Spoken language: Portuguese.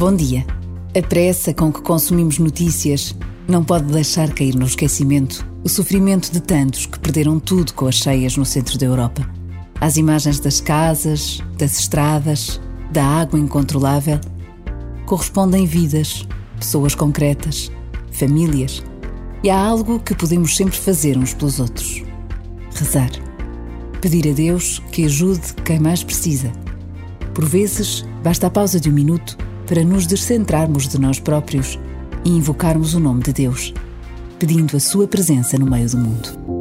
Bom dia. A pressa com que consumimos notícias não pode deixar cair no esquecimento o sofrimento de tantos que perderam tudo com as cheias no centro da Europa. As imagens das casas, das estradas, da água incontrolável correspondem vidas, pessoas concretas, famílias. E há algo que podemos sempre fazer uns pelos outros: rezar. Pedir a Deus que ajude quem mais precisa. Por vezes, basta a pausa de um minuto para nos descentrarmos de nós próprios e invocarmos o nome de Deus, pedindo a sua presença no meio do mundo.